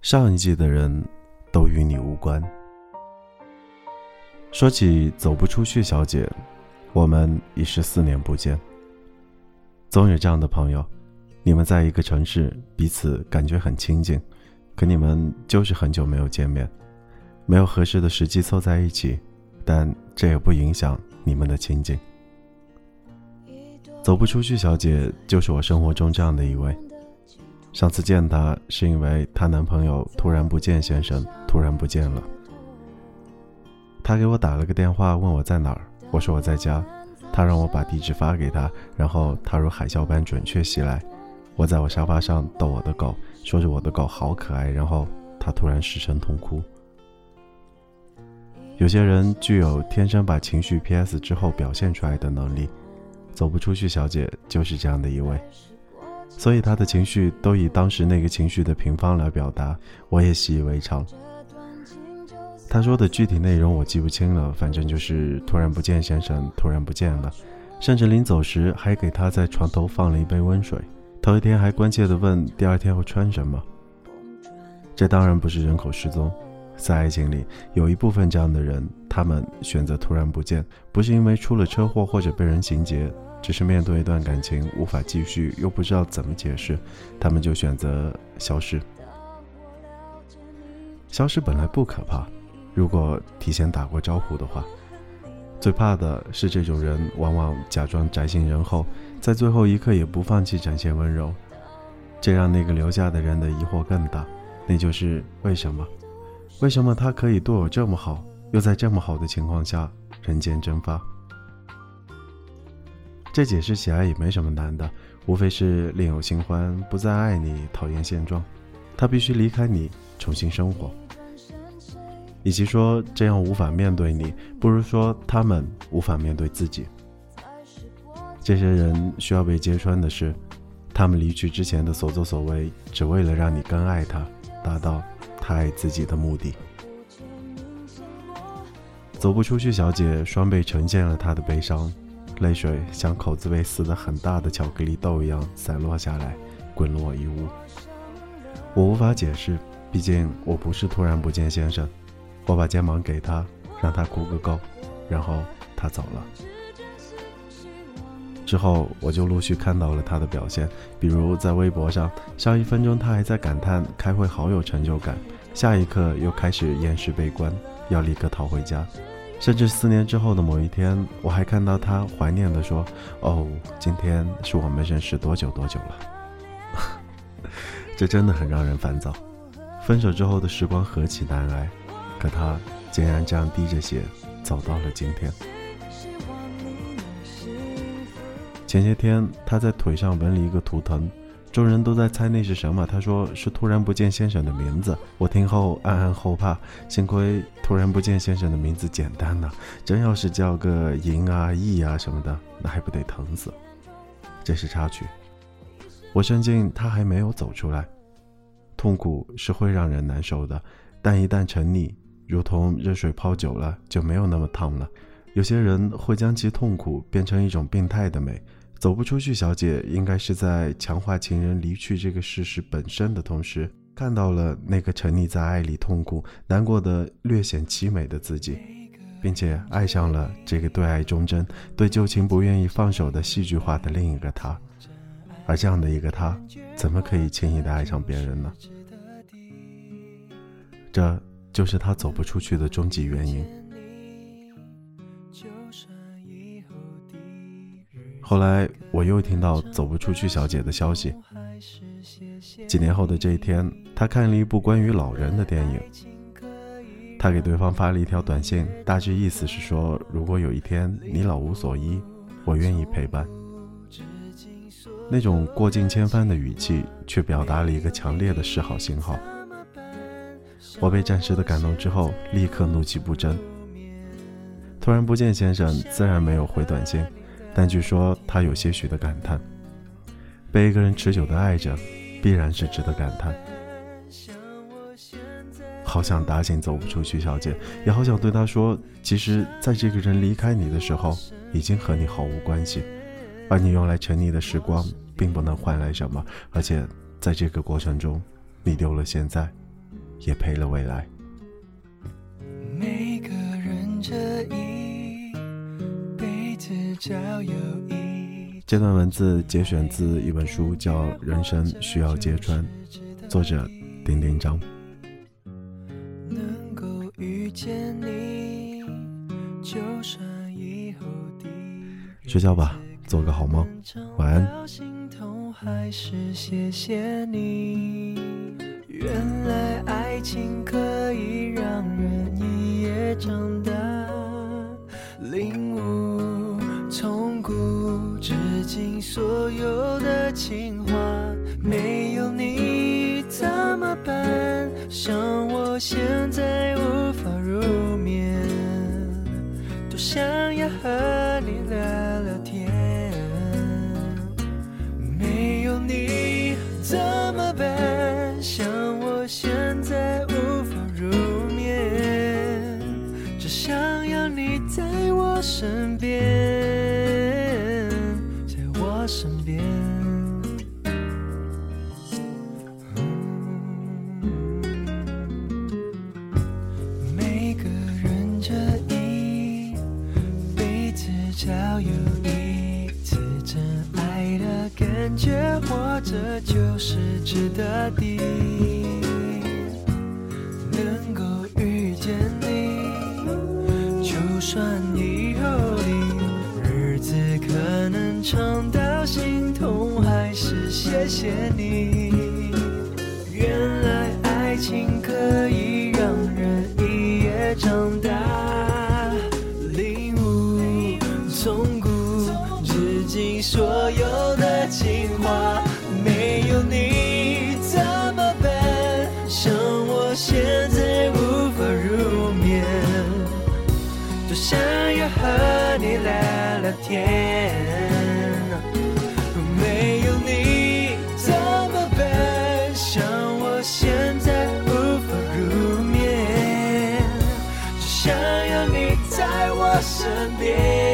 上一季的人都与你无关。说起走不出去，小姐，我们已是四年不见。总有这样的朋友，你们在一个城市，彼此感觉很亲近，可你们就是很久没有见面，没有合适的时机凑在一起，但这也不影响你们的亲近。走不出去，小姐就是我生活中这样的一位。上次见她是因为她男朋友突然不见，先生突然不见了。她给我打了个电话，问我在哪儿，我说我在家。她让我把地址发给她，然后她如海啸般准确袭来。我在我沙发上逗我的狗，说着我的狗好可爱，然后她突然失声痛哭。有些人具有天生把情绪 PS 之后表现出来的能力，走不出去，小姐就是这样的一位。所以他的情绪都以当时那个情绪的平方来表达，我也习以为常。他说的具体内容我记不清了，反正就是突然不见先生，突然不见了，甚至临走时还给他在床头放了一杯温水。头一天还关切地问第二天会穿什么。这当然不是人口失踪，在爱情里有一部分这样的人，他们选择突然不见，不是因为出了车祸或者被人行劫。只是面对一段感情无法继续，又不知道怎么解释，他们就选择消失。消失本来不可怕，如果提前打过招呼的话。最怕的是这种人，往往假装宅心仁厚，在最后一刻也不放弃展现温柔，这让那个留下的人的疑惑更大，那就是为什么？为什么他可以对我这么好，又在这么好的情况下人间蒸发？这解释起来也没什么难的，无非是另有新欢，不再爱你，讨厌现状，他必须离开你，重新生活。与其说这样无法面对你，不如说他们无法面对自己。这些人需要被揭穿的是，他们离去之前的所作所为，只为了让你更爱他，达到他爱自己的目的。走不出去，小姐双倍呈现了她的悲伤。泪水像口子被撕得很大的巧克力豆一样散落下来，滚落一屋。我无法解释，毕竟我不是突然不见先生。我把肩膀给他，让他哭个够，然后他走了。之后我就陆续看到了他的表现，比如在微博上，上一分钟他还在感叹开会好有成就感，下一刻又开始厌世悲观，要立刻逃回家。甚至四年之后的某一天，我还看到他怀念地说：“哦，今天是我们认识多久多久了。”这真的很让人烦躁。分手之后的时光何其难挨，可他竟然这样滴着血走到了今天。前些天他在腿上纹了一个图腾。众人都在猜那是什么，他说是突然不见先生的名字。我听后暗暗后怕，幸亏突然不见先生的名字简单呢，真要是叫个银啊、义啊什么的，那还不得疼死。这是插曲。我深信他还没有走出来。痛苦是会让人难受的，但一旦沉溺，如同热水泡久了就没有那么烫了。有些人会将其痛苦变成一种病态的美。走不出去，小姐应该是在强化情人离去这个事实本身的同时，看到了那个沉溺在爱里痛苦、难过的略显凄美的自己，并且爱上了这个对爱忠贞、对旧情不愿意放手的戏剧化的另一个他。而这样的一个他，怎么可以轻易的爱上别人呢？这就是他走不出去的终极原因。后来我又听到走不出去小姐的消息。几年后的这一天，她看了一部关于老人的电影。她给对方发了一条短信，大致意思是说：如果有一天你老无所依，我愿意陪伴。那种过尽千帆的语气，却表达了一个强烈的示好信号。我被暂时的感动之后，立刻怒气不争。突然不见先生，自然没有回短信。但据说他有些许的感叹，被一个人持久的爱着，必然是值得感叹。好想打醒走不出去小姐，也好想对她说，其实在这个人离开你的时候，已经和你毫无关系，而你用来沉溺的时光，并不能换来什么，而且在这个过程中，你丢了现在，也赔了未来。每个人这一。这段文字节选自一本书，叫《人生需要揭穿》，作者丁丁章。能够遇见你，就算以后睡觉吧，做个好梦，晚安。还是谢谢你。原来爱情可以让人一夜长大，情话。没有你怎么办？像我现在无法入眠，多想要和你聊聊天。没有你怎么办？像我现在无法入眠，只想要你在我身边，有一次真爱的感觉，活着就是值得的。能够遇见你，就算以后的日子可能长到心痛，还是谢谢你。原来爱情可以天。没有你怎么办？像我现在无法入眠，只想要你在我身边。